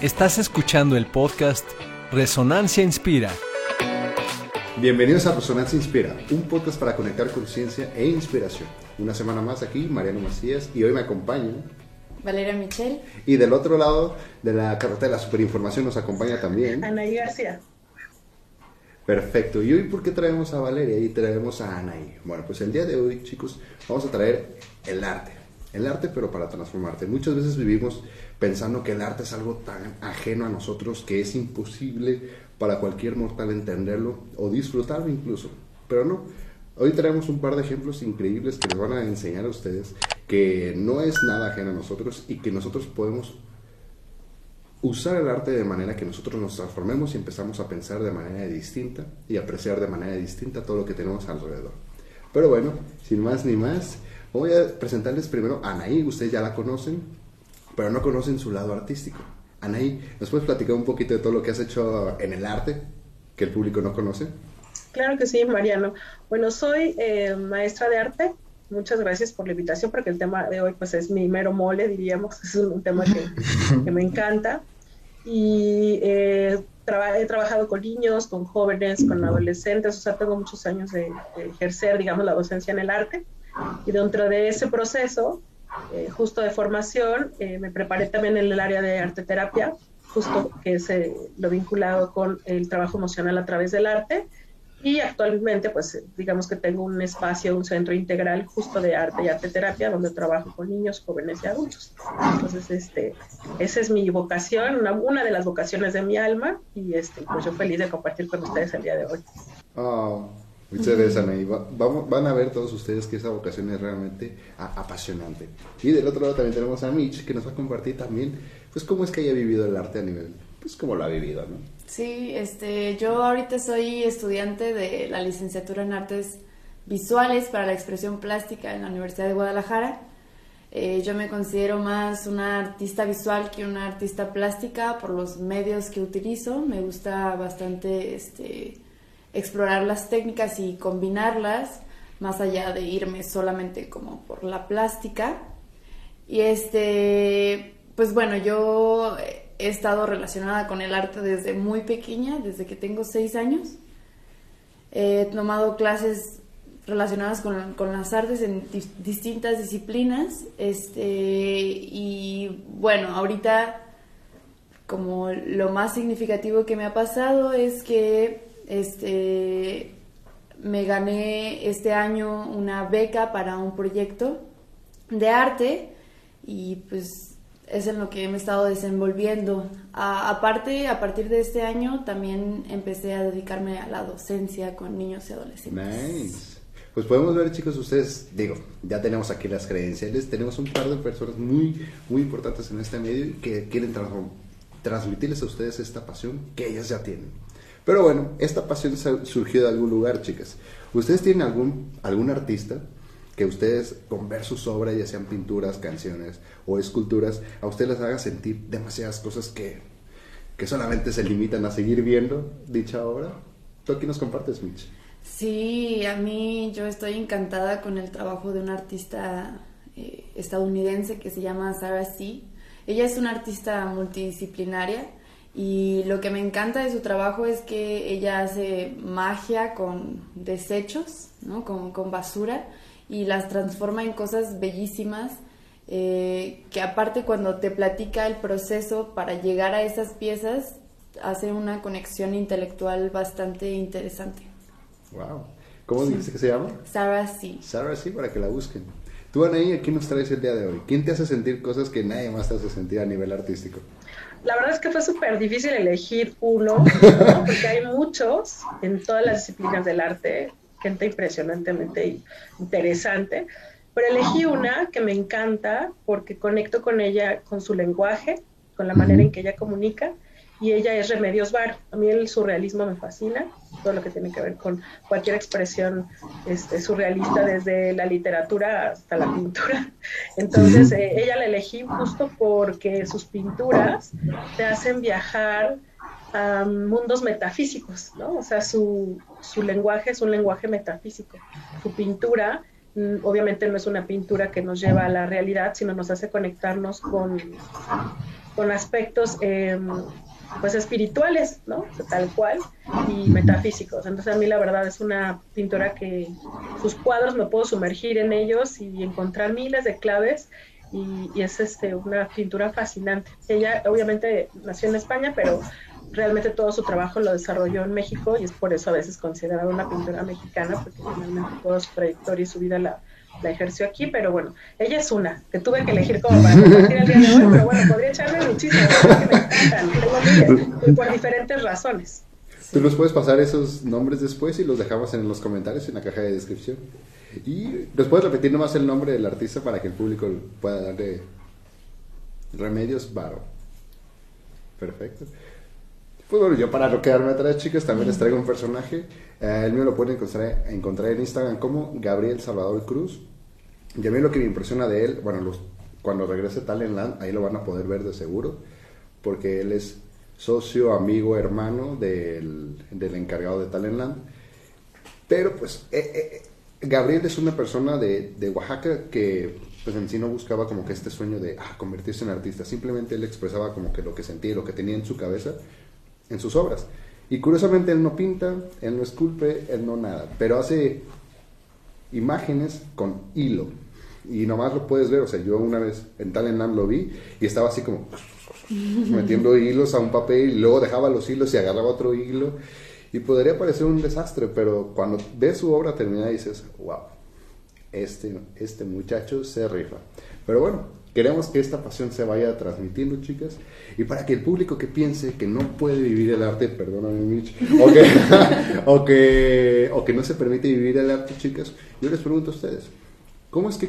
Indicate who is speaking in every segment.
Speaker 1: Estás escuchando el podcast Resonancia Inspira.
Speaker 2: Bienvenidos a Resonancia Inspira, un podcast para conectar conciencia e inspiración. Una semana más aquí, Mariano Macías, y hoy me acompaña
Speaker 3: Valeria Michel.
Speaker 2: Y del otro lado de la carretera de la superinformación nos acompaña también
Speaker 4: Anaí García.
Speaker 2: Perfecto. ¿Y hoy por qué traemos a Valeria y traemos a Anaí? Bueno, pues el día de hoy, chicos, vamos a traer el arte. El arte, pero para transformarte. Muchas veces vivimos pensando que el arte es algo tan ajeno a nosotros que es imposible para cualquier mortal entenderlo o disfrutarlo incluso. Pero no, hoy traemos un par de ejemplos increíbles que les van a enseñar a ustedes que no es nada ajeno a nosotros y que nosotros podemos usar el arte de manera que nosotros nos transformemos y empezamos a pensar de manera distinta y apreciar de manera distinta todo lo que tenemos alrededor. Pero bueno, sin más ni más, voy a presentarles primero a Anaí, ustedes ya la conocen, pero no conocen su lado artístico. Anaí, ¿nos puedes platicar un poquito de todo lo que has hecho en el arte que el público no conoce?
Speaker 4: Claro que sí, Mariano. Bueno, soy eh, maestra de arte. Muchas gracias por la invitación, porque el tema de hoy pues es mi mero mole, diríamos. Es un, tema que, me encanta. Y eh, he trabajado con niños, con jóvenes, con adolescentes, o sea, tengo muchos años de, de ejercer, digamos, la docencia en el arte. Y dentro de ese proceso, eh, justo de formación, eh, me preparé también en el área de arte terapia, justo que es eh, lo vinculado con el trabajo emocional a través del arte. Y actualmente, pues digamos que tengo un espacio, un centro integral justo de arte y arte terapia, donde trabajo con niños, jóvenes y adultos. Entonces, este, esa es mi vocación, una, una de las vocaciones de mi alma, y este, pues yo feliz de compartir con ustedes el día de hoy.
Speaker 2: Oh. Muchas gracias, Anaí. Vamos, van a ver todos ustedes que esa vocación es realmente apasionante. Y del otro lado también tenemos a Mitch, que nos va a compartir también, pues, cómo es que haya vivido el arte a nivel, pues, cómo lo ha vivido, ¿no?
Speaker 3: Sí, este, yo ahorita soy estudiante de la licenciatura en Artes Visuales para la Expresión Plástica en la Universidad de Guadalajara. Eh, yo me considero más una artista visual que una artista plástica por los medios que utilizo. Me gusta bastante, este explorar las técnicas y combinarlas, más allá de irme solamente como por la plástica. Y este, pues bueno, yo he estado relacionada con el arte desde muy pequeña, desde que tengo seis años. He tomado clases relacionadas con, con las artes en distintas disciplinas. Este, y bueno, ahorita como lo más significativo que me ha pasado es que este, me gané este año una beca para un proyecto de arte y pues es en lo que me he estado desenvolviendo. aparte, a partir de este año también empecé a dedicarme a la docencia con niños y adolescentes.
Speaker 2: Nice. Pues podemos ver, chicos, ustedes, digo, ya tenemos aquí las credenciales, tenemos un par de personas muy, muy importantes en este medio que quieren transmitirles a ustedes esta pasión que ellas ya tienen. Pero bueno, esta pasión surgió de algún lugar, chicas. ¿Ustedes tienen algún, algún artista que ustedes, con ver sus obras, ya sean pinturas, canciones o esculturas, a ustedes les haga sentir demasiadas cosas que, que solamente se limitan a seguir viendo dicha obra? ¿Tú aquí nos compartes, Mitch?
Speaker 3: Sí, a mí yo estoy encantada con el trabajo de una artista eh, estadounidense que se llama Sarah C. Ella es una artista multidisciplinaria y lo que me encanta de su trabajo es que ella hace magia con desechos, ¿no? con, con basura, y las transforma en cosas bellísimas. Eh, que aparte cuando te platica el proceso para llegar a esas piezas, hace una conexión intelectual bastante interesante.
Speaker 2: Wow. ¿Cómo dice que se llama?
Speaker 3: Sarah C.
Speaker 2: Sarah C, para que la busquen. Tú, Anaí, ¿a quién nos traes el día de hoy? ¿Quién te hace sentir cosas que nadie más te hace sentir a nivel artístico?
Speaker 4: La verdad es que fue súper difícil elegir uno, porque hay muchos en todas las disciplinas del arte, gente impresionantemente interesante, pero elegí una que me encanta porque conecto con ella, con su lenguaje, con la manera en que ella comunica, y ella es Remedios Bar. A mí el surrealismo me fascina, todo lo que tiene que ver con cualquier expresión este, surrealista, desde la literatura hasta la pintura. Entonces, eh, ella la elegí justo porque sus pinturas te hacen viajar a mundos metafísicos, ¿no? O sea, su, su lenguaje es un lenguaje metafísico. Su pintura mm, obviamente no es una pintura que nos lleva a la realidad, sino nos hace conectarnos con, con aspectos em, pues espirituales, ¿no? Tal cual, y metafísicos. Entonces a mí la verdad es una pintura que sus cuadros me puedo sumergir en ellos y encontrar miles de claves y, es este, una pintura fascinante. Ella obviamente nació en España, pero realmente todo su trabajo lo desarrolló en México y es por eso a veces considerada una pintura mexicana, porque finalmente toda su trayectoria y su vida la, la ejerció aquí, pero bueno, ella es una que tuve que elegir como para compartir el día de hoy, pero bueno, podría echarme muchísimo, porque me encantan, por diferentes razones.
Speaker 2: Tú nos puedes pasar esos nombres después y los dejamos en los comentarios en la caja de descripción. Y nos puedes repetir nomás el nombre del artista para que el público pueda darle remedios varo. Perfecto. Pues bueno, yo para no quedarme atrás, chicas, también les traigo un personaje. Eh, el mío lo pueden encontrar, encontrar en Instagram como Gabriel Salvador Cruz. Y a mí lo que me impresiona de él, bueno, los, cuando regrese Talentland, ahí lo van a poder ver de seguro, porque él es socio, amigo, hermano del, del encargado de Talentland. Pero pues eh, eh, Gabriel es una persona de, de, Oaxaca que pues en sí no buscaba como que este sueño de ah, convertirse en artista, simplemente él expresaba como que lo que sentía y lo que tenía en su cabeza en sus obras. Y curiosamente él no pinta, él no esculpe, él no nada, pero hace imágenes con hilo. Y nomás lo puedes ver, o sea, yo una vez en Talentland lo vi y estaba así como metiendo hilos a un papel y luego dejaba los hilos y agarraba otro hilo. Y podría parecer un desastre, pero cuando ves su obra terminada dices, wow, este, este muchacho se rifa. Pero bueno, queremos que esta pasión se vaya transmitiendo, chicas. Y para que el público que piense que no puede vivir el arte, perdóname Mitch, o que, o que, o que no se permite vivir el arte, chicas, yo les pregunto a ustedes, ¿cómo es que,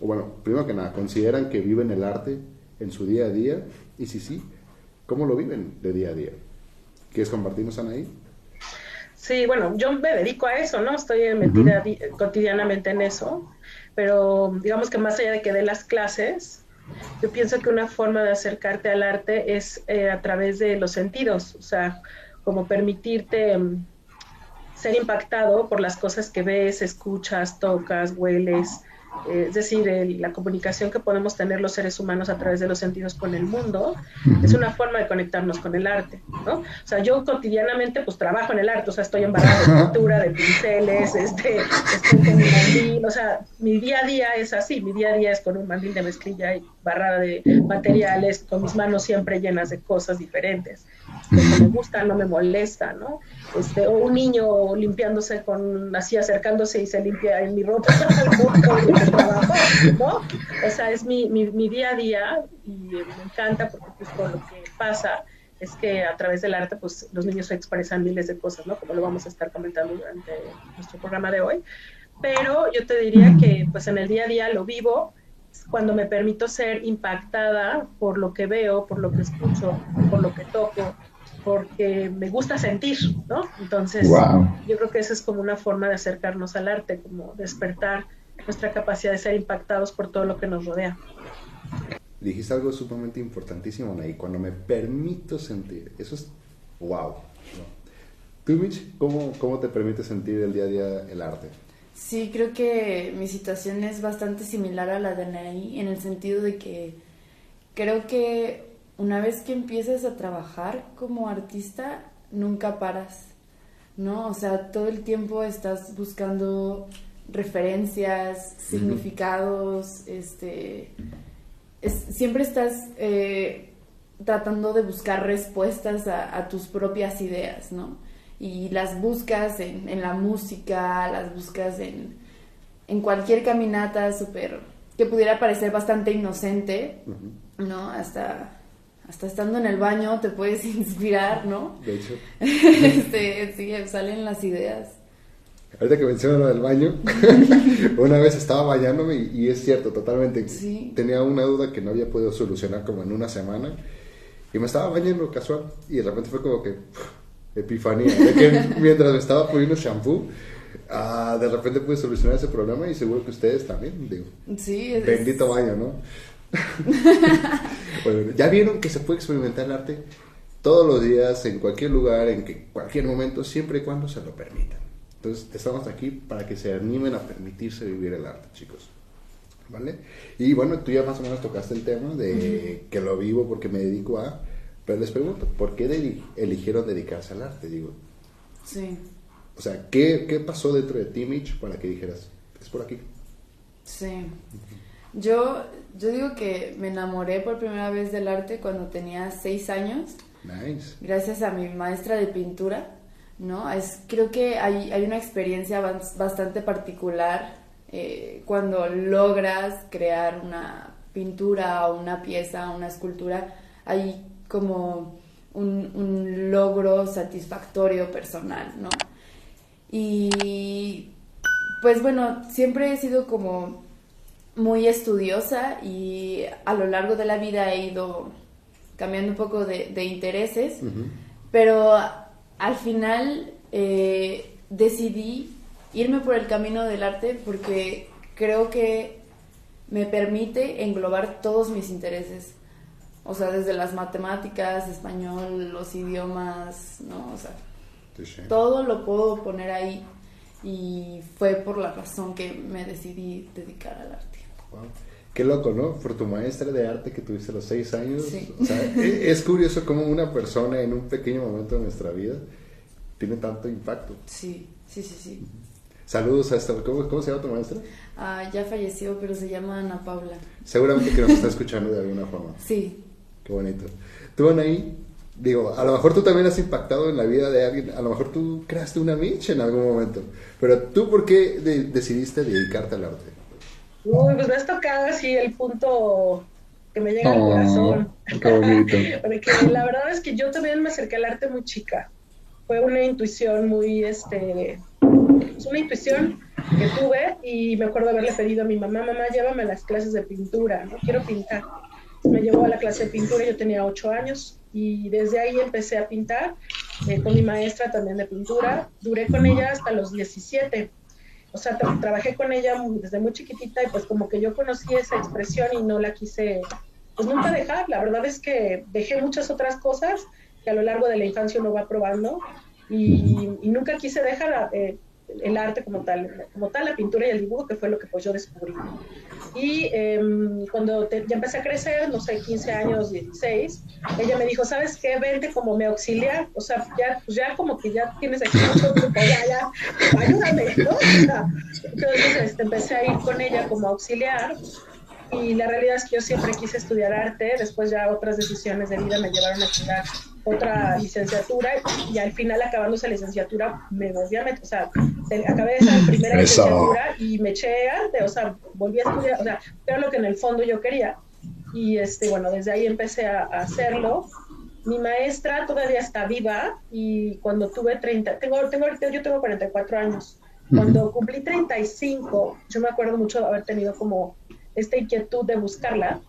Speaker 2: o bueno, primero que nada, consideran que viven el arte en su día a día? Y si sí, ¿cómo lo viven de día a día? ¿Quieres compartirnos, Anaí?
Speaker 4: Sí, bueno, yo me dedico a eso, ¿no? Estoy metida cotidianamente en eso, pero digamos que más allá de que dé las clases, yo pienso que una forma de acercarte al arte es eh, a través de los sentidos, o sea, como permitirte mm, ser impactado por las cosas que ves, escuchas, tocas, hueles, es decir, la comunicación que podemos tener los seres humanos a través de los sentidos con el mundo, es una forma de conectarnos con el arte, ¿no? O sea, yo cotidianamente pues trabajo en el arte, o sea, estoy embarrada de pintura, de pinceles, este, estoy con mi mandil, o sea, mi día a día es así, mi día a día es con un mandil de mezclilla y barrada de materiales, con mis manos siempre llenas de cosas diferentes que me gusta, no me molesta, ¿no? Este, o un niño limpiándose con, así acercándose y se limpia en mi ropa, ¿no? O sea, es mi, mi, mi, día a día y me encanta porque pues lo que pasa es que a través del arte pues los niños expresan miles de cosas, ¿no? Como lo vamos a estar comentando durante nuestro programa de hoy. Pero yo te diría que pues en el día a día lo vivo cuando me permito ser impactada por lo que veo, por lo que escucho, por lo que toco, porque me gusta sentir, ¿no? Entonces, yo creo que esa es como una forma de acercarnos al arte, como despertar nuestra capacidad de ser impactados por todo lo que nos rodea.
Speaker 2: Dijiste algo sumamente importantísimo, Nay, cuando me permito sentir, eso es wow. ¿Tú, Mitch, cómo, cómo te permite sentir el día a día el arte?
Speaker 3: Sí, creo que mi situación es bastante similar a la de Anaí en el sentido de que creo que una vez que empiezas a trabajar como artista, nunca paras, ¿no? O sea, todo el tiempo estás buscando referencias, significados, este, siempre estás eh, tratando de buscar respuestas a, a tus propias ideas, ¿no? y las buscas en, en la música, las buscas en, en cualquier caminata súper que pudiera parecer bastante inocente, ¿no? Hasta, hasta estando en el baño te puedes inspirar, ¿no?
Speaker 2: De hecho.
Speaker 3: este, sí, salen las ideas.
Speaker 2: Ahorita que menciono lo del baño, una vez estaba bañándome y, es cierto, totalmente. Tenía una duda que no había podido solucionar como en una semana y me estaba bañando casual y de repente fue como que epifanía, de que mientras me estaba poniendo shampoo, ah, de repente pude solucionar ese problema y seguro que ustedes también, digo.
Speaker 3: Sí,
Speaker 2: Bendito baño, ¿no? bueno, ya vieron que se puede experimentar el arte todos los días, en cualquier lugar, en que, cualquier momento, siempre y cuando se lo permitan. Entonces, estamos aquí para que se animen a permitirse vivir el arte, chicos. ¿Vale? Y bueno, tú ya más o menos tocaste el tema de que lo vivo porque me dedico a... Pero les pregunto, ¿por qué eligieron dedicarse al arte? Digo,
Speaker 3: sí.
Speaker 2: O sea, ¿qué, ¿qué pasó dentro de ti, Mitch, para que dijeras, es por aquí?
Speaker 3: Sí. Yo, yo digo que me enamoré por primera vez del arte cuando tenía seis años.
Speaker 2: Nice.
Speaker 3: Gracias a mi maestra de pintura, ¿no? Es, creo que hay, hay una experiencia bastante particular eh, cuando logras crear una pintura o una pieza, una escultura. Hay como un, un logro satisfactorio personal, ¿no? Y pues bueno, siempre he sido como muy estudiosa y a lo largo de la vida he ido cambiando un poco de, intereses, pero al final eh, decidí irme por el camino del arte porque creo que me permite englobar todos mis intereses. O sea, desde las matemáticas, español, los idiomas, ¿no? O sea, todo lo puedo poner ahí y fue por la razón que me decidí dedicar al arte.
Speaker 2: Qué loco, ¿no? Por tu maestra de arte que tuviste a los seis años. O sea, e, es, curioso cómo una persona en un pequeño momento de nuestra vida tiene tanto impacto.
Speaker 3: Sí, sí, sí, sí.
Speaker 2: Saludos a esta. ¿Cómo, cómo se llama tu maestra?
Speaker 3: Ah, ya falleció, pero se llama Ana Paula.
Speaker 2: Seguramente que nos está escuchando de alguna forma.
Speaker 3: Sí.
Speaker 2: Qué bonito. Tú, Anaí, digo, a lo mejor tú también has impactado en la vida de alguien, a lo mejor tú creaste una Mitch en algún momento, pero tú, ¿por qué decidiste dedicarte al arte?
Speaker 4: Uy, pues me has tocado así el punto que me llega al corazón.
Speaker 2: Qué bonito.
Speaker 4: Porque la verdad es que yo también me acerqué al arte muy chica. Fue una intuición muy, este, es pues una intuición que tuve y me acuerdo haberle pedido a mi mamá, mamá, llévame a las clases de pintura, no quiero pintar. Me llevó a la clase de pintura, yo tenía ocho años y desde ahí empecé a pintar eh, con mi maestra también de pintura. Duré con ella hasta los 17 o sea, trabajé con ella desde muy chiquitita y pues como que yo conocí esa expresión y no la quise, pues nunca dejar. La verdad es que dejé muchas otras cosas que a lo largo de la infancia uno va probando y, nunca quise dejar eh, el arte como tal, como tal la pintura y el dibujo, que fue lo que pues yo descubrí. Y em, cuando ya empecé a crecer, no sé, 15 años, 16, ella me dijo, ¿sabes qué? Vente como me auxiliar, o sea, ya, pues ya como que ya tienes aquí mucho tiempo, ya, ya, ayúdame, ¿no? entonces este, empecé a ir con ella como auxiliar y la realidad es que yo siempre quise estudiar arte, después ya otras decisiones de vida me llevaron a estudiar otra licenciatura y al final acabando esa licenciatura me volví a meter, o sea, acabé esa primera licenciatura y me eché arte, o sea, volví a estudiar, o sea, era lo que en el fondo yo quería. Y este, bueno, desde ahí empecé a, hacerlo. Mi maestra todavía está viva y cuando tuve 30, tengo, tengo, yo tengo 44 años. Cuando cumplí 35, yo me acuerdo mucho de haber tenido como esta inquietud de buscarla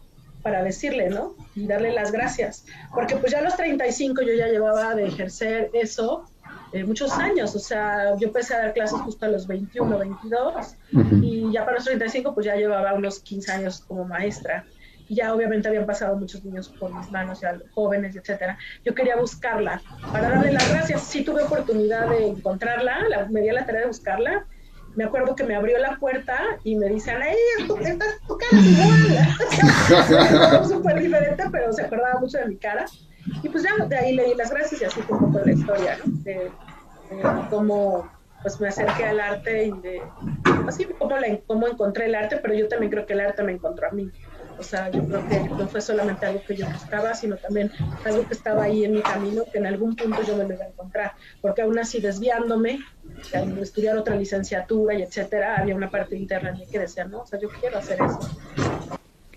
Speaker 4: para decirle, ¿no? Y darle las gracias. Porque pues ya a los 35 yo ya llevaba de ejercer eso eh, muchos años, o sea, yo empecé a dar clases justo a los 21, 22 y ya para los 35 pues ya llevaba unos 15 años como maestra. Y ya obviamente habían pasado muchos niños por mis manos, ya jóvenes, etcétera. Yo quería buscarla para darle las gracias. Sí tuve oportunidad de encontrarla, la, me di la tarea de buscarla me acuerdo que me abrió la puerta y me dice, Ana, tú, estás, tu cara es igual. súper diferente, pero se acordaba mucho de mi cara. Y pues ya de ahí le di las gracias y así fue un poco la historia, ¿no? De, cómo pues me acerqué al arte y de así cómo, la, cómo encontré el arte, pero yo también creo que el arte me encontró a mí. O sea, yo creo que no fue solamente algo que yo buscaba, sino también algo que estaba ahí en mi camino, que en algún punto yo me lo iba a encontrar. Porque aún así, desviándome, estudiar otra licenciatura y etcétera, había una parte interna que decía, no, o sea, yo quiero hacer eso.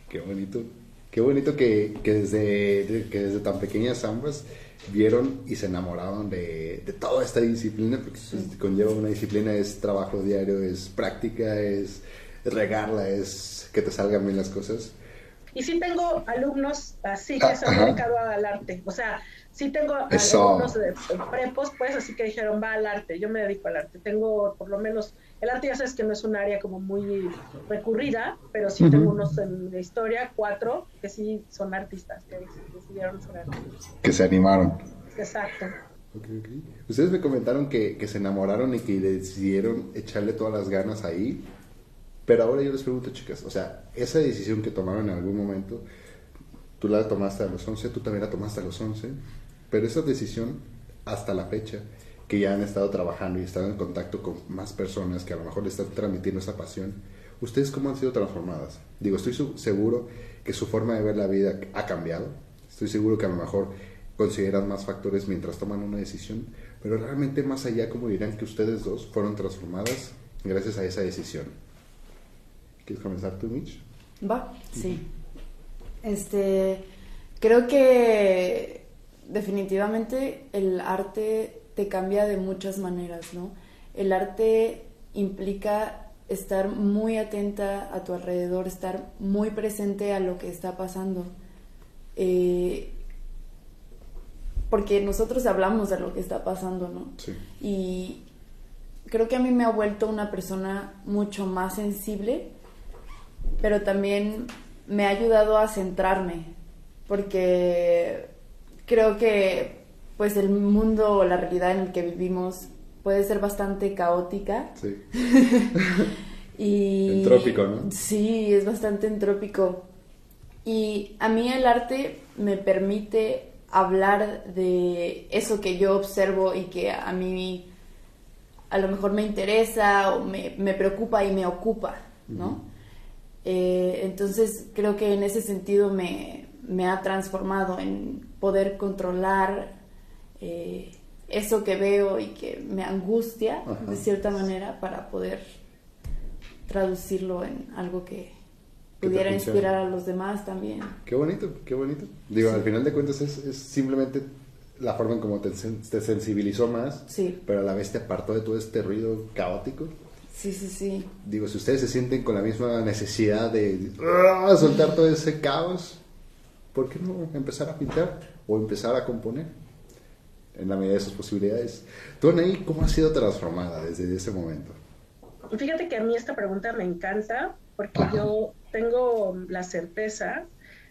Speaker 2: Qué bonito. Qué bonito que, que desde, que desde tan pequeñas ambas vieron y se enamoraron de, de toda esta disciplina, porque conlleva una disciplina, es trabajo diario, es práctica, es regarla, es que te salgan bien las cosas.
Speaker 4: Y sí tengo alumnos así que se han dedicado al arte. O sea, sí tengo alumnos de, prepos, pues, así que dijeron, va al arte. Yo me dedico al arte. Tengo por lo menos, el arte ya sabes que no es un área como muy recurrida, pero sí tengo unos en de historia, cuatro, que sí son artistas, que decidieron ser artistas.
Speaker 2: Que se animaron.
Speaker 4: Exacto.
Speaker 2: Ustedes me comentaron que, que, se enamoraron y que decidieron echarle todas las ganas ahí. Pero ahora yo les pregunto, chicas, o sea, esa decisión que tomaron en algún momento, tú la tomaste a los 11, tú también la tomaste a los 11, pero esa decisión hasta la fecha, que ya han estado trabajando y están en contacto con más personas que a lo mejor le están transmitiendo esa pasión, ¿ustedes cómo han sido transformadas? Digo, estoy seguro que su forma de ver la vida ha cambiado, estoy seguro que a lo mejor consideran más factores mientras toman una decisión, pero realmente más allá, como dirán que ustedes dos fueron transformadas gracias a esa decisión. ¿Quieres comenzar tú, Mitch?
Speaker 3: Va, sí. Este, creo que definitivamente el arte te cambia de muchas maneras, ¿no? El arte implica estar muy atenta a tu alrededor, estar muy presente a lo que está pasando. Eh, porque nosotros hablamos de lo que está pasando, ¿no? Sí. Y creo que a mí me ha vuelto una persona mucho más sensible, pero también me ha ayudado a centrarme, porque creo que pues el mundo o la realidad en el que vivimos puede ser bastante caótica. Sí. y
Speaker 2: entrópico, ¿no?
Speaker 3: Sí, es bastante entrópico. Y a mí el arte me permite hablar de eso que yo observo y que a mí a lo mejor me interesa o me, preocupa y me ocupa, ¿no? Eh, entonces creo que en ese sentido me, ha transformado en poder controlar eh, eso que veo y que me angustia de cierta manera para poder traducirlo en algo que, pudiera inspirar a los demás también.
Speaker 2: Qué bonito, qué bonito. Digo, al final de cuentas es, es simplemente la forma en cómo te, te, sensibilizó más, sí. pero a la vez te apartó de todo este ruido caótico.
Speaker 3: Sí, sí, sí.
Speaker 2: Digo, si ustedes se sienten con la misma necesidad de ¡ah! soltar todo ese caos, ¿por qué no empezar a pintar o empezar a componer? En la medida de sus posibilidades. ¿Tú, Anaí, cómo has sido transformada desde ese momento?
Speaker 4: Fíjate que a mí esta pregunta me encanta porque yo tengo la certeza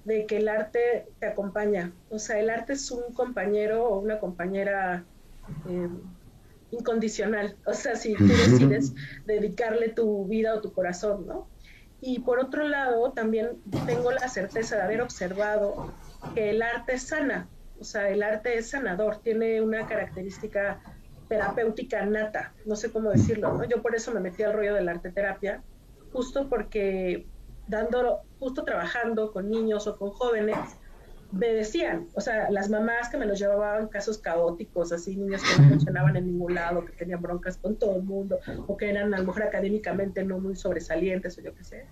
Speaker 4: de que el arte te acompaña. O sea, el arte es un compañero o una compañera eh, incondicional. O sea, si tú decides dedicarle tu vida o tu corazón, ¿no? Y por otro lado, también tengo la certeza de haber observado que el arte sana. O sea, el arte es sanador, tiene una característica terapéutica nata, no sé cómo decirlo, ¿no? Yo por eso me metí al rollo de la arte terapia, justo porque dando, justo trabajando con niños o con jóvenes, me decían, o sea, las mamás que me los llevaban casos caóticos, así niños que no funcionaban en ningún lado, que tenían broncas con todo el mundo, o que eran a lo mejor académicamente no muy sobresalientes o yo qué sé.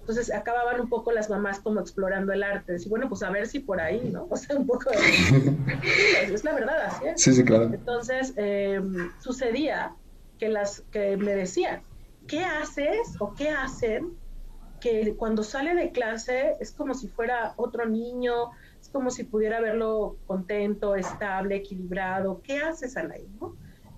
Speaker 4: Entonces acababan un poco las mamás como explorando el arte, decir, bueno, pues a ver si por ahí, ¿no? O sea, un poco de... es la verdad, así es.
Speaker 2: Sí, sí, claro.
Speaker 4: Entonces em, sucedía que, las, que me decían, ¿qué haces o qué hacen que cuando sale de clase es como si fuera otro niño, como si pudiera verlo contento, estable, equilibrado. ¿Qué haces, Anaí? ¿no?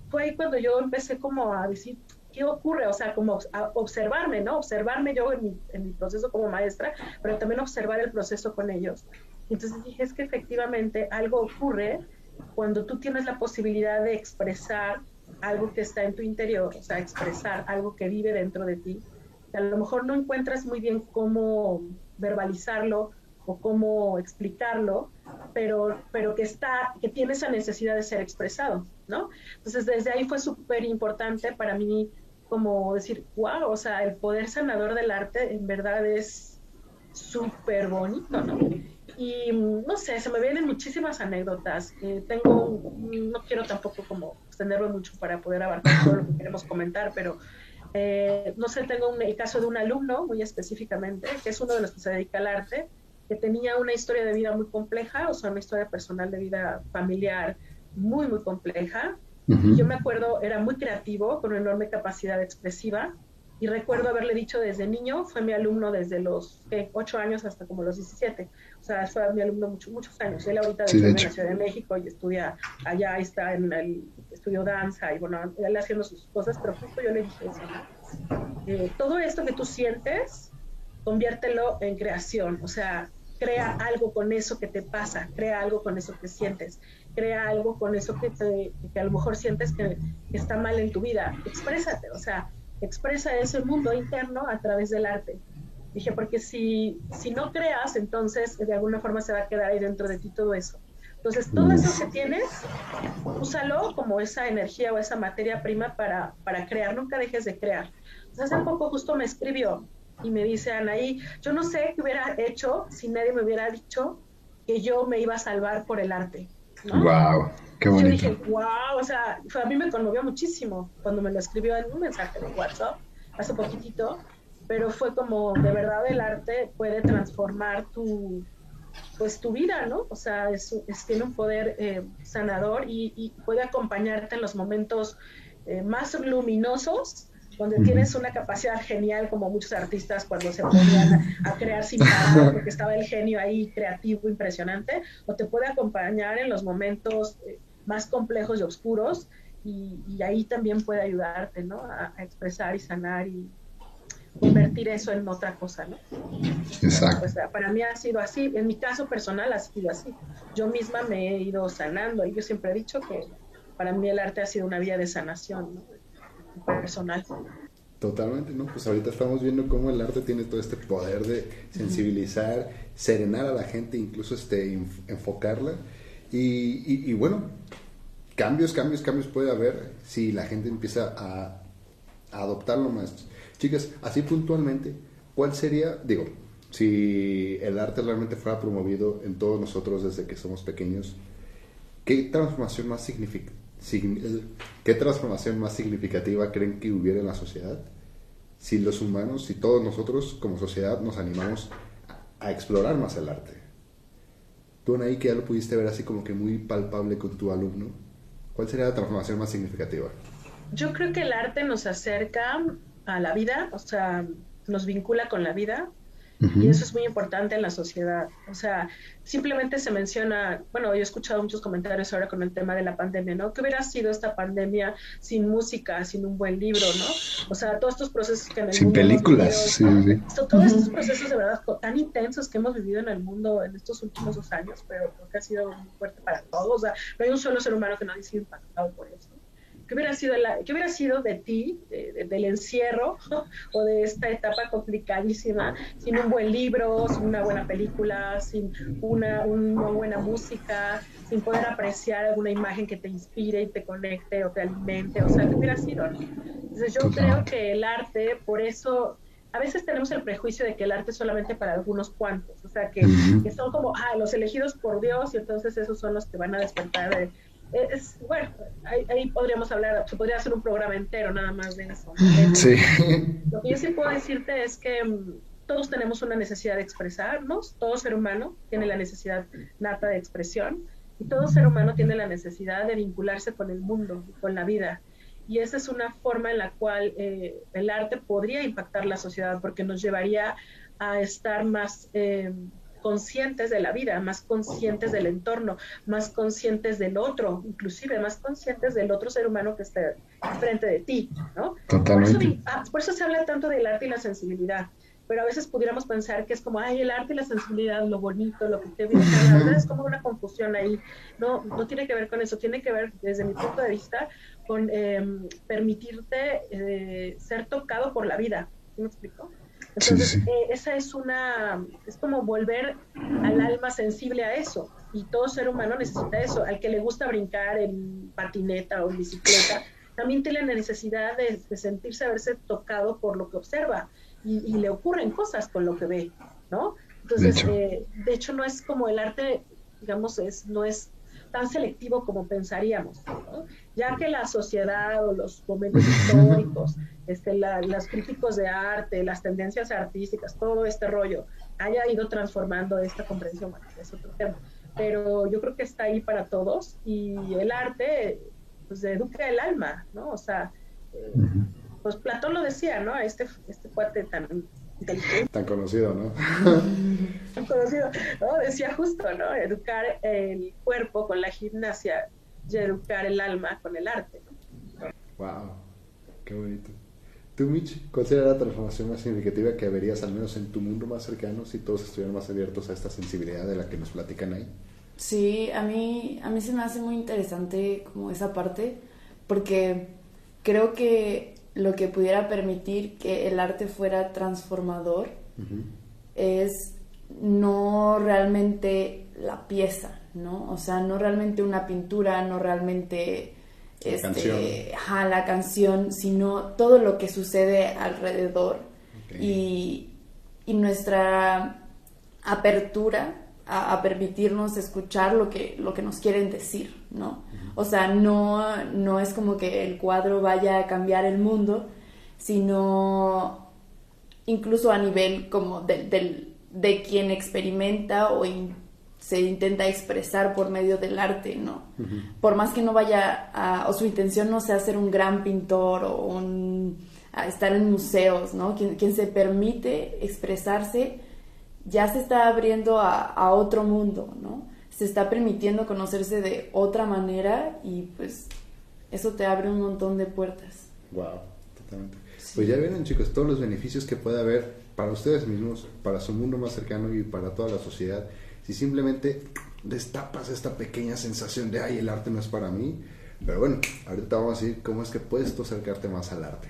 Speaker 4: Fue ahí cuando yo empecé como a decir, ¿qué ocurre? O sea, como a observarme, ¿no? Observarme yo en mi, en mi proceso como maestra, pero también observar el proceso con ellos. Entonces dije, es que efectivamente algo ocurre cuando tú tienes la posibilidad de expresar algo que está en tu interior, o sea, expresar algo que vive dentro de ti a lo mejor no encuentras muy bien cómo verbalizarlo o cómo explicarlo, pero, pero que está, que tiene esa necesidad de ser expresado, ¿no? Entonces desde ahí fue súper importante para mí como decir, wow, o sea, el poder sanador del arte en verdad es súper bonito, ¿no? Y no sé, se me vienen muchísimas anécdotas. Eh, tengo, no quiero tampoco como extenderlo mucho para poder abarcar todo lo que queremos comentar, pero eh, no sé, tengo un, el caso de un alumno muy específicamente, que es uno de los que se dedica al arte, que tenía una historia de vida muy compleja, o sea, una historia personal de vida familiar muy, muy compleja. Y yo me acuerdo, era muy creativo, con una enorme capacidad expresiva, y recuerdo haberle dicho desde niño, fue mi alumno desde los ¿qué? 8 años hasta como los 17. O sea, fue mi alumno mucho, muchos años. Él ahorita sí, de en la Ciudad de México y estudia allá, está en el estudio danza y bueno, él haciendo sus cosas, pero justo yo le dije eso. Eh, todo esto que tú sientes, conviértelo en creación. O sea, crea algo con eso que te pasa, crea algo con eso que sientes, crea algo con eso que, te, que a lo mejor sientes que, está mal en tu vida. Exprésate, o sea, expresa ese mundo interno a través del arte. Dije, porque si, si no creas, entonces de alguna forma se va a quedar ahí dentro de ti todo eso. Entonces, todo eso que tienes, úsalo como esa energía o esa materia prima para, para crear, nunca dejes de crear. Entonces, hace poco justo me escribió y me dice, Anaí, yo no sé qué hubiera hecho si nadie me hubiera dicho que yo me iba a salvar por el arte.
Speaker 5: Wow, qué bonito.
Speaker 4: Yo dije, wow, o sea, a mí me conmovió muchísimo cuando me lo escribió en un mensaje de WhatsApp hace poquitito, pero fue como, de verdad el arte puede transformar tu, pues tu vida, ¿no? O sea, es, tiene un poder eh, sanador y, puede acompañarte en los momentos eh, más luminosos donde tienes una capacidad genial como muchos artistas cuando se ponían a, crear sin parar porque estaba el genio ahí creativo impresionante, o te puede acompañar en los momentos eh, más complejos y oscuros y, ahí también puede ayudarte, ¿no? A, expresar y sanar y convertir eso en otra cosa, ¿no?
Speaker 5: Exacto.
Speaker 4: Pues, para mí ha sido así, en mi caso personal ha sido así. Yo misma me he ido sanando y yo siempre he dicho que para mí el arte ha sido una vía de sanación, ¿no? Personal.
Speaker 2: Totalmente, ¿no? Pues ahorita estamos viendo cómo el arte tiene todo este poder de sensibilizar, serenar a la gente, incluso este, enfocarla. Y, bueno, cambios, cambios, cambios puede haber si la gente empieza a, adoptarlo más. Chicas, así puntualmente, ¿cuál sería, digo, si el arte realmente fuera promovido en todos nosotros desde que somos pequeños, ¿qué transformación más significativa? ¿Qué transformación más significativa creen que hubiera en la sociedad si los humanos, si todos nosotros como sociedad nos animamos a, explorar más el arte? Tú, Anaí, que ya lo pudiste ver así como que muy palpable con tu alumno, ¿cuál sería la transformación más significativa?
Speaker 4: Yo creo que el arte nos acerca a la vida, o sea, nos vincula con la vida, y eso es muy importante en la sociedad. O sea, simplemente se menciona, bueno, yo he escuchado muchos comentarios ahora con el tema de la pandemia, ¿no? ¿Qué hubiera sido esta pandemia sin música, sin un buen libro, ¿no? O sea, todos estos procesos que en el
Speaker 5: sin películas, sí, sí.
Speaker 4: Todos estos procesos de verdad tan intensos que hemos vivido en el mundo en estos últimos dos años, pero creo que ha sido muy fuerte para todos. O sea, no hay un solo ser humano que no haya sido impactado por eso. ¿Qué hubiera sido, la, ¿qué hubiera sido de ti, del encierro o de esta etapa complicadísima, sin un buen libro, sin una buena película, sin una, una buena música, sin poder apreciar alguna imagen que te inspire y te conecte o te alimente? O sea, ¿qué hubiera sido? Entonces yo creo que el arte, por eso a veces tenemos el prejuicio de que el arte es solamente para algunos cuantos, o sea, que, que, son como, ah, los elegidos por Dios y entonces esos son los que van a despertar de, es, bueno, ahí, podríamos hablar, se podría hacer un programa entero nada más de eso.
Speaker 5: Sí.
Speaker 4: Lo que yo sí puedo decirte es que mm, todos tenemos una necesidad de expresarnos, todo ser humano tiene la necesidad nata de expresión y todo ser humano tiene la necesidad de vincularse con el mundo, con la vida. Y esa es una forma en la cual eh, el arte podría impactar la sociedad porque nos llevaría a estar más... Eh, conscientes de la vida, más conscientes del entorno, más conscientes del otro, inclusive más conscientes del otro ser humano que está frente de ti, ¿no?
Speaker 5: Totalmente.
Speaker 4: Ah, por eso, se habla tanto del arte y la sensibilidad, pero a veces pudiéramos pensar que es como, ay, el arte y la sensibilidad, lo bonito, lo que te viene, la verdad es como una confusión ahí, no, no tiene que ver con eso, tiene que ver, desde mi punto de vista, con em, permitirte eh, ser tocado por la vida, ¿me explico? Entonces, eh, esa es una, es como volver al alma sensible a eso. Y todo ser humano necesita eso. Al que le gusta brincar en patineta o en bicicleta, también tiene la necesidad de, sentirse, haberse tocado por lo que observa. Y, le ocurren cosas con lo que ve, ¿no? Entonces, de hecho, eh, no es como el arte, digamos, es, no es tan selectivo como pensaríamos, ya que la sociedad o los momentos históricos, este, los críticos de arte, las tendencias artísticas, todo este rollo, haya ido transformando esta comprensión, es otro tema. Pero yo creo que está ahí para todos y el arte, pues, educa el alma, ¿no? O sea, eh, pues Platón lo decía, ¿no? Este, este cuate tan
Speaker 2: Tan conocido, ¿no?
Speaker 4: Tan conocido, ¿no? Decía justo, ¿no? Educar el cuerpo con la gimnasia y educar el alma con el arte.
Speaker 2: Wow, qué bonito. Tú, Mitch, ¿cuál sería la transformación más significativa que verías, al menos en tu mundo más cercano, si todos estuvieran más abiertos a esta sensibilidad de la que nos platican ahí?
Speaker 3: Sí, a mí, a mí se me hace muy interesante como esa parte, porque creo que lo que pudiera permitir que el arte fuera transformador es no realmente la pieza, ¿no? O sea, no realmente una pintura, no realmente
Speaker 2: La
Speaker 3: este,
Speaker 2: canción.
Speaker 3: ajá, la canción, sino todo lo que sucede alrededor y nuestra apertura a, a permitirnos escuchar lo que, lo que nos quieren decir, ¿no? O sea, no, no es como que el cuadro vaya a cambiar el mundo, sino incluso a nivel como del- de quien experimenta o in- se intenta expresar por medio del arte, ¿no? Por más que no vaya a, o su intención no sea ser un gran pintor o un, a estar en museos, ¿no? Quien, quien se permite expresarse ya se está abriendo a, a otro mundo, ¿no? Se está permitiendo conocerse de otra manera y pues eso te abre un montón de puertas.
Speaker 2: Wow, totalmente. Pues ya vieron, chicos, todos los beneficios que puede haber para ustedes mismos, para su mundo más cercano y para toda la sociedad. Si simplemente destapas esta pequeña sensación de, ay, el arte no es para mí. Pero bueno, ahorita vamos a decir cómo es que puedes tú acercarte más al arte.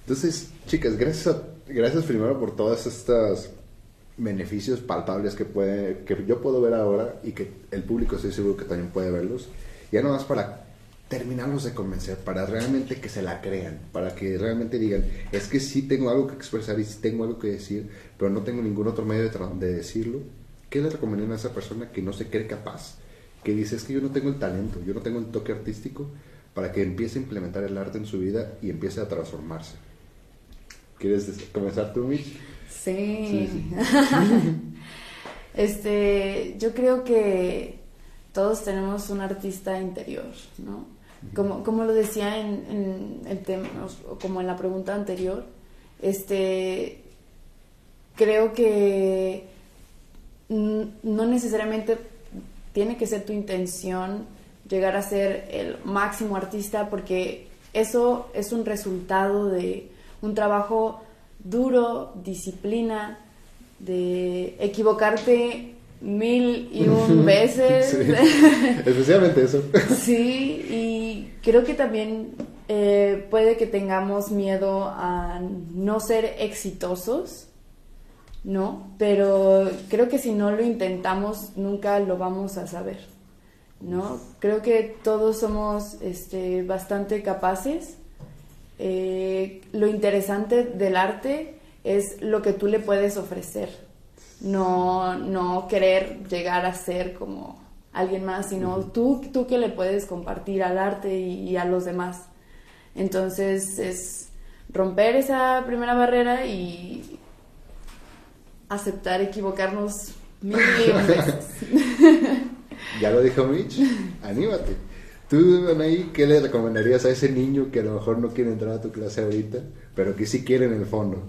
Speaker 2: Entonces, chicas, gracias, a- gracias primero por todos estos beneficios palpables que, puede, que yo puedo ver ahora y que el público estoy seguro que también puede verlos. Ya no más para terminarlos de convencer, para realmente que se la crean, para que realmente digan, es que sí tengo algo que expresar y sí tengo algo que decir, pero no tengo ningún otro medio de, decirlo. ¿Qué le recomendarían a esa persona que no se cree capaz? Que dice, es que yo no tengo el talento, yo no tengo el toque artístico para que empiece a implementar el arte en su vida y empiece a transformarse. ¿Quieres comenzar tú, Mitch?
Speaker 3: Sí.
Speaker 2: Sí,
Speaker 3: este, yo creo que todos tenemos un artista interior, ¿no? Como, como lo decía en, en el tema, como en la pregunta anterior, este, creo que no necesariamente tiene que ser tu intención llegar a ser el máximo artista porque eso es un resultado de un trabajo duro, disciplina, de equivocarte mil y un veces.
Speaker 2: Sí, especialmente eso.
Speaker 3: Sí, y creo que también eh, puede que tengamos miedo a no ser exitosos, ¿no? Pero creo que si no lo intentamos, nunca lo vamos a saber, ¿no? Creo que todos somos este, bastante capaces. Eh, lo interesante del arte es lo que tú le puedes ofrecer, no, no querer llegar a ser como alguien más, sino tú, tú que le puedes compartir al arte y, y a los demás. Entonces es romper esa primera barrera y aceptar equivocarnos mil veces.
Speaker 2: Ya lo dijo Mitch, anímate. Tú, Anaí, ¿qué le recomendarías a ese niño que a lo mejor no quiere entrar a tu clase ahorita, pero que sí quiere en el fondo?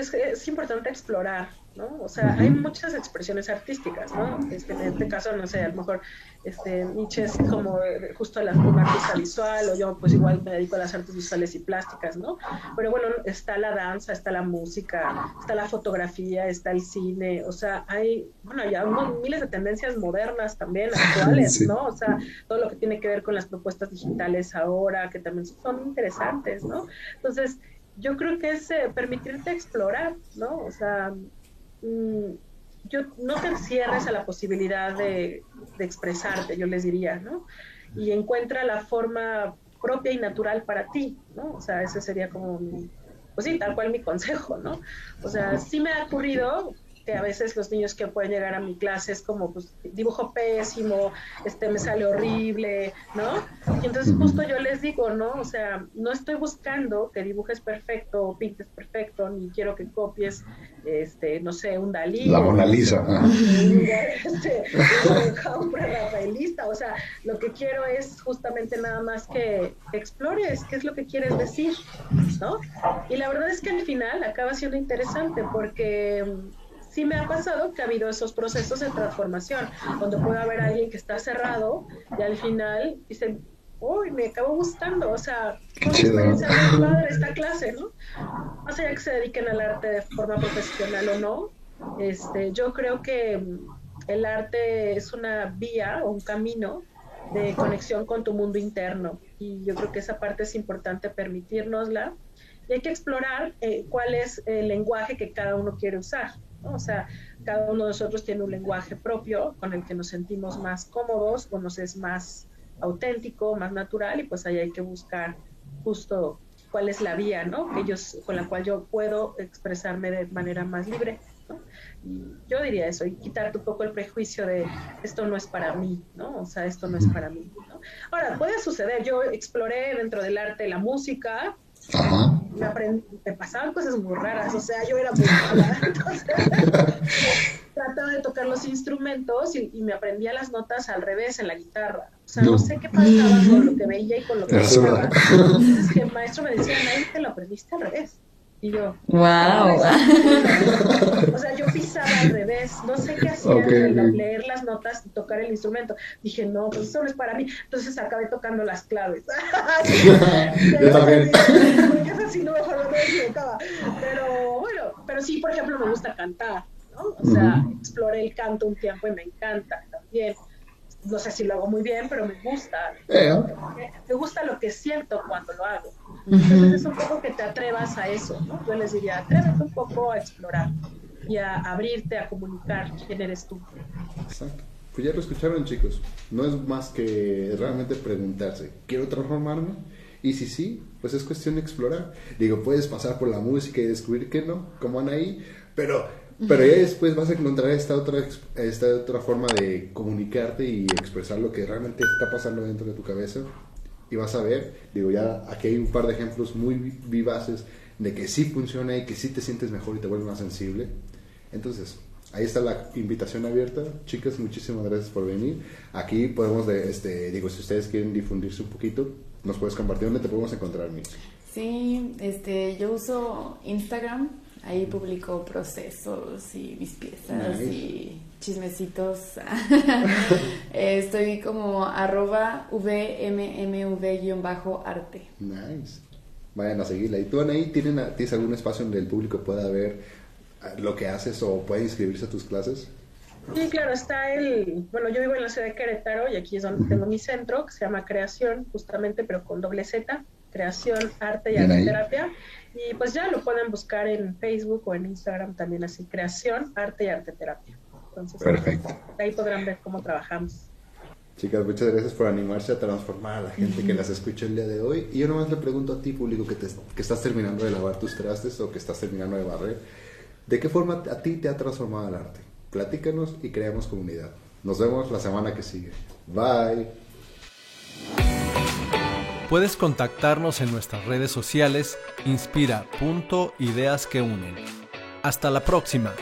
Speaker 4: Es, es importante explorar, ¿no? O sea, hay muchas expresiones artísticas, ¿no? Este, en este caso, no sé, a lo mejor este, Nietzsche es como eh, justo la, una artista visual, o yo pues igual me dedico a las artes visuales y plásticas, ¿no? Pero bueno, está la danza, está la música, está la fotografía, está el cine, o sea, hay, bueno, ya miles de tendencias modernas también, actuales,
Speaker 5: Sí.
Speaker 4: ¿no? O sea, todo lo que tiene que ver con las propuestas digitales ahora, que también son interesantes, ¿no? Entonces, yo creo que es eh, permitirte explorar, ¿no? O sea, mm, yo no te cierres a la posibilidad de, de expresarte, yo les diría, ¿no? Y encuentra la forma propia y natural para ti, ¿no? O sea, ese sería como mi, pues sí, tal cual mi consejo, ¿no? O sea, sí me ha ocurrido que a veces los niños que pueden llegar a mi clase es como, pues, dibujo pésimo, este, me sale horrible, ¿no? Y entonces justo yo les digo, ¿no? O sea, no estoy buscando que dibujes perfecto o pintes perfecto, ni quiero que copies, este, no sé, un Dalí.
Speaker 5: La Mona Lisa.
Speaker 4: este, rafaelista, o sea, lo que quiero es justamente nada más que explores qué es lo que quieres decir, ¿no? Y la verdad es que al final acaba siendo interesante porque sí me ha pasado que ha habido esos procesos de transformación, donde puede haber alguien que está cerrado y al final dice, uy, me acabó gustando, o sea,
Speaker 5: Qué
Speaker 4: una
Speaker 5: chido.
Speaker 4: experiencia muy padre esta clase, ¿no? Más allá que se dediquen al arte de forma profesional o no, este, yo creo que el arte es una vía o un camino de conexión con tu mundo interno y yo creo que esa parte es importante permitirnosla y hay que explorar eh, cuál es el lenguaje que cada uno quiere usar, O sea, cada uno de nosotros tiene un lenguaje propio con el que nos sentimos más cómodos o nos es más auténtico, más natural y pues ahí hay que buscar justo cuál es la vía, ¿no? Que con la cual yo puedo expresarme de manera más libre, ¿no? Y yo diría eso, y quitarte un poco el prejuicio de esto no es para mí, ¿no? O sea, esto no es para mí. Ahora, puede suceder, yo exploré dentro del arte la música. Me, aprendí, me pasaban cosas muy raras, o sea, yo era muy mala, entonces trataba de tocar los instrumentos y, y me aprendía las notas al revés en la guitarra. O sea, no,
Speaker 5: No.
Speaker 4: sé qué pasaba con lo que veía y con lo que
Speaker 5: zurda.
Speaker 4: Entonces que el maestro me decía, nadie te lo aprendiste al revés. Y yo,
Speaker 6: Wow.
Speaker 4: o sea, yo al revés, no sé qué hacía
Speaker 5: Ok,
Speaker 4: al
Speaker 5: ok.
Speaker 4: leer las notas y tocar el instrumento. Dije, no, pues eso no es para mí. Entonces acabé tocando las claves.
Speaker 2: Yo también.
Speaker 4: Porque eso sí no mejor no me equivocaba. Pero bueno, pero sí, por ejemplo, me gusta cantar, ¿no? O sea, exploré el canto un tiempo y me encanta también. No sé si lo hago muy bien, pero me gusta.
Speaker 5: Eh,
Speaker 4: Me gusta lo que siento cuando lo hago. Entonces es un poco que te atrevas a eso, ¿no? Yo les diría, atrévete un poco a explorar y a abrirte a comunicar quién eres tú.
Speaker 2: Exacto. Pues ya lo escucharon, chicos. No es más que realmente preguntarse, ¿quiero transformarme? Y si sí, pues es cuestión de explorar. Digo, puedes pasar por la música y descubrir que no, como Anaí, pero, pero ya después vas a encontrar esta otra, esta otra forma de comunicarte y expresar lo que realmente está pasando dentro de tu cabeza. Y vas a ver, digo, ya aquí hay un par de ejemplos muy vi- vivaces de que sí funciona y que sí te sientes mejor y te vuelves más sensible. Entonces, ahí está la invitación abierta. Chicas, muchísimas gracias por venir. Aquí podemos, de, este, digo, si ustedes quieren difundirse un poquito, nos puedes compartir dónde te podemos encontrar, Miss.
Speaker 3: Sí, este, yo uso Instagram, ahí publico procesos y mis piezas
Speaker 2: Nice.
Speaker 3: y chismecitos. Eh, Estoy como arroba vmmv-arte.
Speaker 2: Nice. Vayan a seguirla. ¿Y tú, Anaí, ¿tienen, tienes algún espacio donde el público pueda ver lo que haces o puede inscribirse a tus clases?
Speaker 4: Sí, claro, está el, bueno, yo vivo en la ciudad de Querétaro y aquí es donde tengo mi centro, que se llama Creación, justamente, pero con doble Z, Creación, Arte y
Speaker 5: Bien ahí.
Speaker 4: Arte Terapia. Y pues ya lo pueden buscar en Facebook o en Instagram también así, Creación, Arte y Arte Terapia. Entonces,
Speaker 5: Perfecto.
Speaker 4: ahí podrán ver cómo trabajamos.
Speaker 2: Chicas, muchas gracias por animarse a transformar a la gente que las escucha el día de hoy. Y yo nomás le pregunto a ti, público, que, te- que estás terminando de lavar tus trastes o que estás terminando de barrer, ¿de qué forma a ti te ha transformado el arte? Platícanos y creamos comunidad. Nos vemos la semana que sigue. Bye.
Speaker 1: Puedes contactarnos en nuestras redes sociales inspira.ideas que unen. Hasta la próxima.